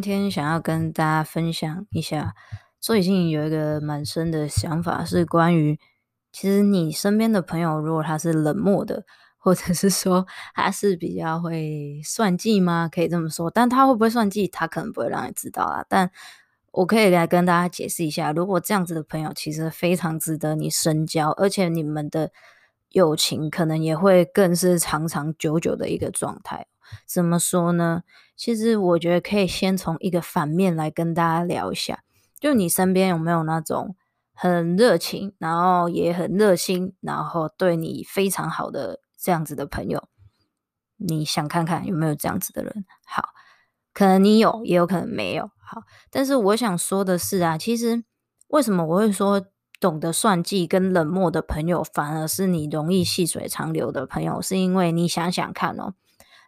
今天想要跟大家分享一下，最近有一个蛮深的想法，是关于其实你身边的朋友，如果他是冷漠的，或者是说他是比较会算计吗？可以这么说，但他会不会算计，他可能不会让你知道啊。但我可以来跟大家解释一下，如果这样子的朋友，其实非常值得你深交，而且你们的友情可能也会更是长长久久的一个状态。怎么说呢？其实我觉得可以先从一个反面来跟大家聊一下，就你身边有没有那种很热情，然后也很热心，然后对你非常好的这样子的朋友？你想看看有没有这样子的人？好，可能你有，也有可能没有。好，但是我想说的是啊，其实为什么我会说懂得算计跟冷漠的朋友，反而是你容易细水长流的朋友？是因为你想想看哦。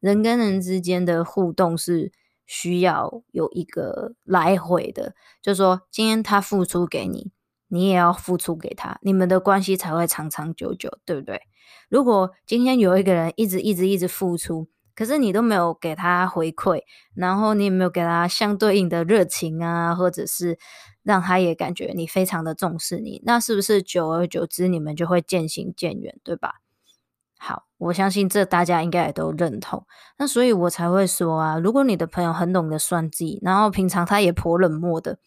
人跟人之间的互动是需要有一个来回的，就说，今天他付出给你，你也要付出给他，你们的关系才会长长久久，对不对？如果今天有一个人一直一直一直付出，可是你都没有给他回馈，然后你也没有给他相对应的热情啊，或者是让他也感觉你非常的重视你，那是不是久而久之你们就会渐行渐远，对吧？好，我相信这大家应该也都认同。那所以我才会说啊，如果你的朋友很懂得算计，然后平常他也颇冷漠的，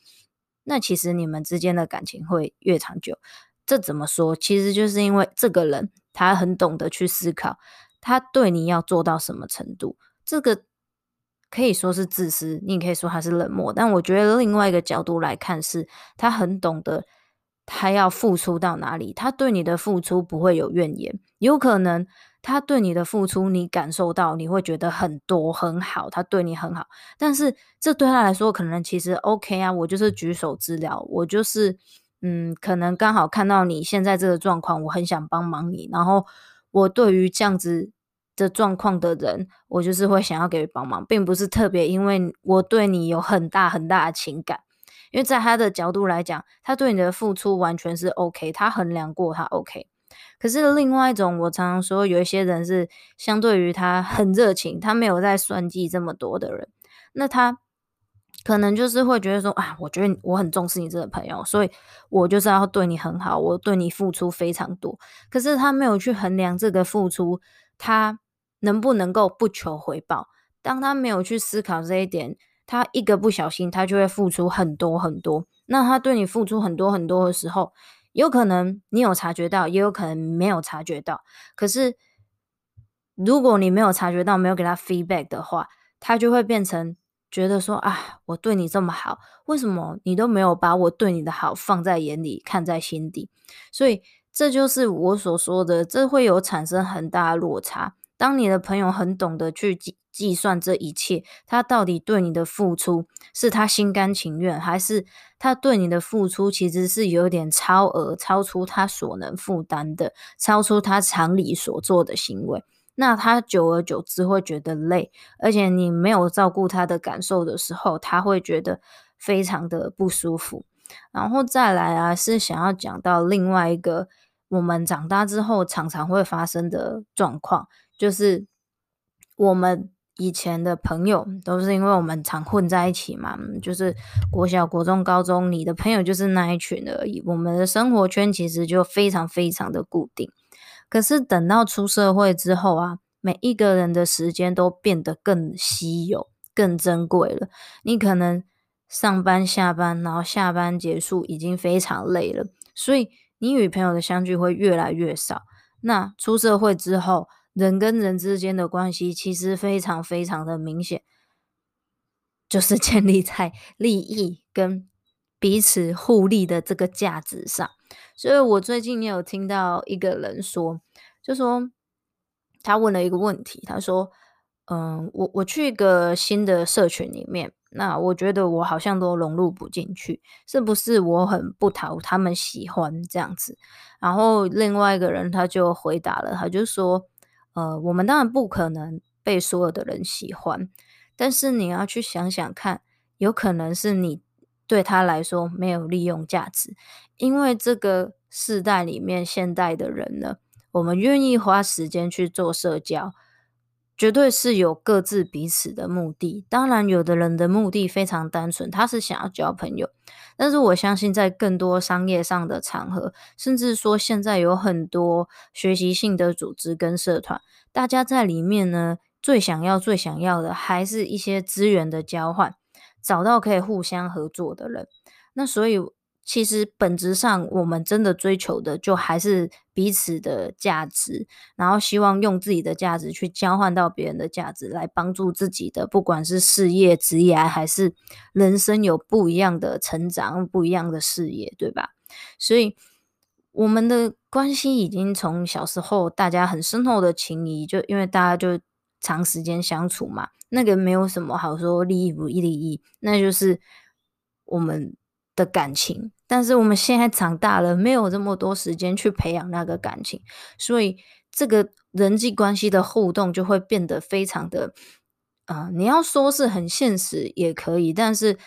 那其实你们之间的感情会越长久。这怎么说？其实就是因为这个人他很懂得去思考，他对你要做到什么程度。这个可以说是自私，你可以说他是冷漠。但我觉得另外一个角度来看是，他很懂得。他要付出到哪里？他对你的付出不会有怨言，有可能他对你的付出，你感受到你会觉得很多很好，他对你很好，但是这对他来说可能其实 OK 啊，我就是举手之劳，我就是嗯，可能刚好看到你现在这个状况，我很想帮忙你，然后我对于这样子的状况的人，我就是会想要给予帮忙，并不是特别因为我对你有很大很大的情感。因为在他的角度来讲，他对你的付出完全是 OK，他衡量过，他 OK。可是另外一种，我常常说，有一些人是相对于他很热情，他没有在算计这么多的人，那他可能就是会觉得说啊，我觉得我很重视你这个朋友，所以我就是要对你很好，我对你付出非常多。可是他没有去衡量这个付出，他能不能够不求回报？当他没有去思考这一点。他一个不小心，他就会付出很多很多。那他对你付出很多很多的时候，有可能你有察觉到，也有可能没有察觉到。可是，如果你没有察觉到，没有给他 feedback 的话，他就会变成觉得说：啊，我对你这么好，为什么你都没有把我对你的好放在眼里，看在心底？所以，这就是我所说的，这会有产生很大的落差。当你的朋友很懂得去计算这一切，他到底对你的付出是他心甘情愿，还是他对你的付出其实是有点超额、超出他所能负担的，超出他常理所做的行为？那他久而久之会觉得累，而且你没有照顾他的感受的时候，他会觉得非常的不舒服。然后再来啊，是想要讲到另外一个我们长大之后常常会发生的状况。就是我们以前的朋友，都是因为我们常混在一起嘛，就是国小、国中、高中，你的朋友就是那一群而已。我们的生活圈其实就非常非常的固定。可是等到出社会之后啊，每一个人的时间都变得更稀有、更珍贵了。你可能上班、下班，然后下班结束已经非常累了，所以你与朋友的相聚会越来越少。那出社会之后，人跟人之间的关系其实非常非常的明显，就是建立在 利益跟彼此互利的这个价值上。所以我最近也有听到一个人说，就说他问了一个问题，他说：“嗯，我我去一个新的社群里面，那我觉得我好像都融入不进去，是不是我很不讨他们喜欢这样子？”然后另外一个人他就回答了，他就说。呃，我们当然不可能被所有的人喜欢，但是你要去想想看，有可能是你对他来说没有利用价值，因为这个世代里面，现代的人呢，我们愿意花时间去做社交。绝对是有各自彼此的目的，当然有的人的目的非常单纯，他是想要交朋友。但是我相信，在更多商业上的场合，甚至说现在有很多学习性的组织跟社团，大家在里面呢，最想要、最想要的，还是一些资源的交换，找到可以互相合作的人。那所以。其实本质上，我们真的追求的就还是彼此的价值，然后希望用自己的价值去交换到别人的价值，来帮助自己的，不管是事业、职业还是人生，有不一样的成长、不一样的事业，对吧？所以我们的关系已经从小时候大家很深厚的情谊，就因为大家就长时间相处嘛，那个没有什么好说利益不利益，那就是我们的感情。但是我们现在长大了，没有这么多时间去培养那个感情，所以这个人际关系的互动就会变得非常的，啊、呃，你要说是很现实也可以，但是，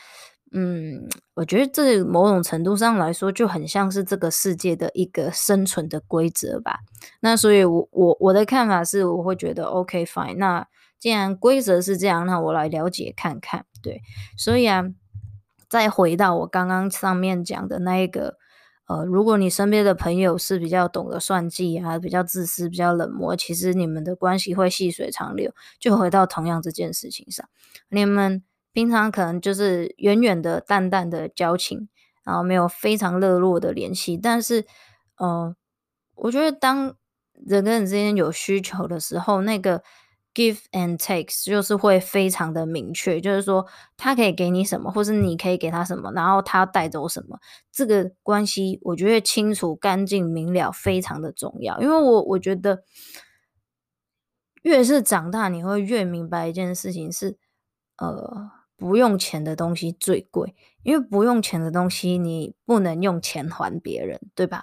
嗯，我觉得这某种程度上来说就很像是这个世界的一个生存的规则吧。那所以我，我我我的看法是，我会觉得 OK fine。那既然规则是这样，那我来了解看看。对，所以啊。再回到我刚刚上面讲的那一个，呃，如果你身边的朋友是比较懂得算计啊，比较自私、比较冷漠，其实你们的关系会细水长流。就回到同样这件事情上，你们平常可能就是远远的、淡淡的交情，然后没有非常热络的联系，但是，呃，我觉得当人跟人之间有需求的时候，那个。Give and take 就是会非常的明确，就是说他可以给你什么，或是你可以给他什么，然后他带走什么，这个关系我觉得清楚、干净、明了，非常的重要。因为我我觉得越是长大，你会越明白一件事情是，呃，不用钱的东西最贵，因为不用钱的东西你不能用钱还别人，对吧？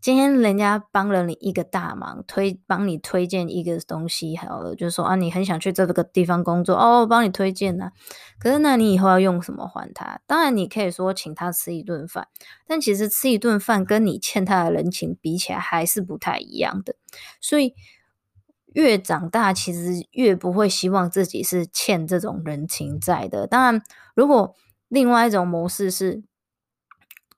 今天人家帮了你一个大忙，推帮你推荐一个东西，好了，就是说啊，你很想去这个地方工作哦，我帮你推荐啊。可是那你以后要用什么还他？当然你可以说请他吃一顿饭，但其实吃一顿饭跟你欠他的人情比起来还是不太一样的。所以越长大，其实越不会希望自己是欠这种人情债的。当然，如果另外一种模式是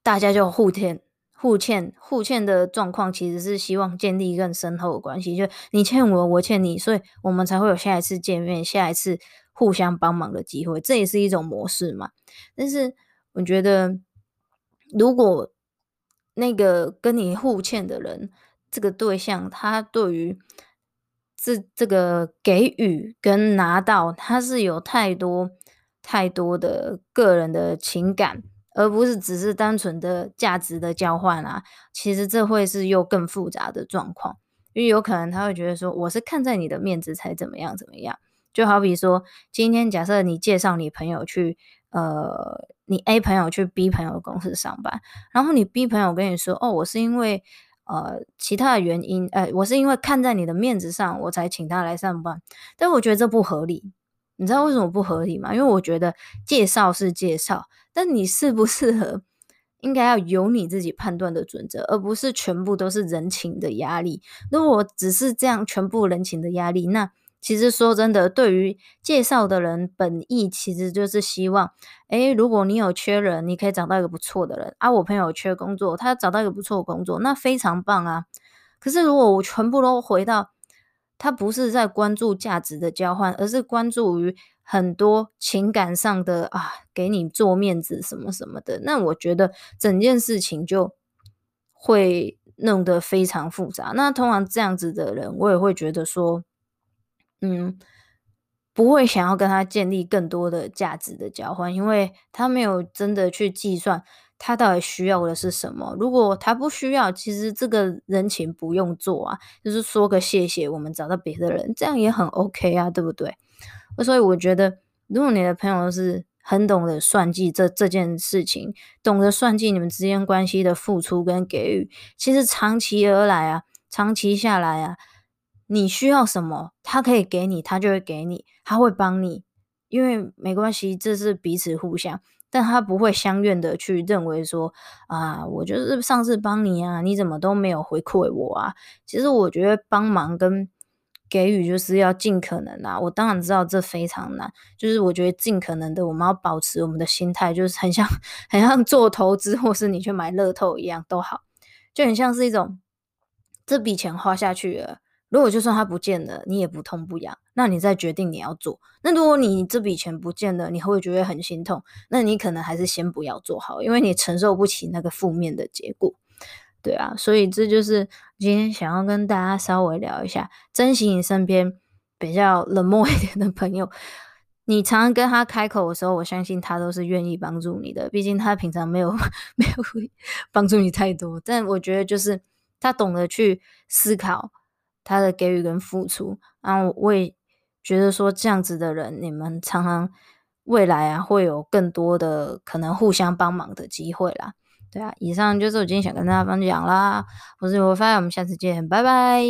大家就互欠。互欠互欠的状况，其实是希望建立更深厚的关系，就你欠我，我欠你，所以我们才会有下一次见面，下一次互相帮忙的机会，这也是一种模式嘛。但是我觉得，如果那个跟你互欠的人，这个对象，他对于这这个给予跟拿到，他是有太多太多的个人的情感。而不是只是单纯的价值的交换啊，其实这会是又更复杂的状况，因为有可能他会觉得说，我是看在你的面子才怎么样怎么样，就好比说，今天假设你介绍你朋友去，呃，你 A 朋友去 B 朋友的公司上班，然后你 B 朋友跟你说，哦，我是因为呃其他的原因，呃，我是因为看在你的面子上，我才请他来上班，但我觉得这不合理，你知道为什么不合理吗？因为我觉得介绍是介绍。但你适不适合，应该要由你自己判断的准则，而不是全部都是人情的压力。如果只是这样，全部人情的压力，那其实说真的，对于介绍的人本意其实就是希望，诶，如果你有缺人，你可以找到一个不错的人啊。我朋友缺工作，他找到一个不错的工作，那非常棒啊。可是如果我全部都回到他不是在关注价值的交换，而是关注于很多情感上的啊，给你做面子什么什么的。那我觉得整件事情就会弄得非常复杂。那通常这样子的人，我也会觉得说，嗯。不会想要跟他建立更多的价值的交换，因为他没有真的去计算他到底需要的是什么。如果他不需要，其实这个人情不用做啊，就是说个谢谢，我们找到别的人，这样也很 OK 啊，对不对？所以我觉得，如果你的朋友是很懂得算计这这件事情，懂得算计你们之间关系的付出跟给予，其实长期而来啊，长期下来啊。你需要什么，他可以给你，他就会给你，他会帮你，因为没关系，这是彼此互相，但他不会相怨的去认为说啊，我就是上次帮你啊，你怎么都没有回馈我啊？其实我觉得帮忙跟给予就是要尽可能啊，我当然知道这非常难，就是我觉得尽可能的，我们要保持我们的心态，就是很像很像做投资，或是你去买乐透一样都好，就很像是一种这笔钱花下去了。如果就算它不见了，你也不痛不痒，那你再决定你要做。那如果你这笔钱不见了，你会觉得很心痛，那你可能还是先不要做好，因为你承受不起那个负面的结果。对啊，所以这就是今天想要跟大家稍微聊一下，珍惜你身边比较冷漠一点的朋友。你常常跟他开口的时候，我相信他都是愿意帮助你的，毕竟他平常没有没有帮助你太多。但我觉得就是他懂得去思考。他的给予跟付出，然后我也觉得说这样子的人，你们常常未来啊会有更多的可能互相帮忙的机会啦。对啊，以上就是我今天想跟大家分享啦。我是罗发，我们下次见，拜拜。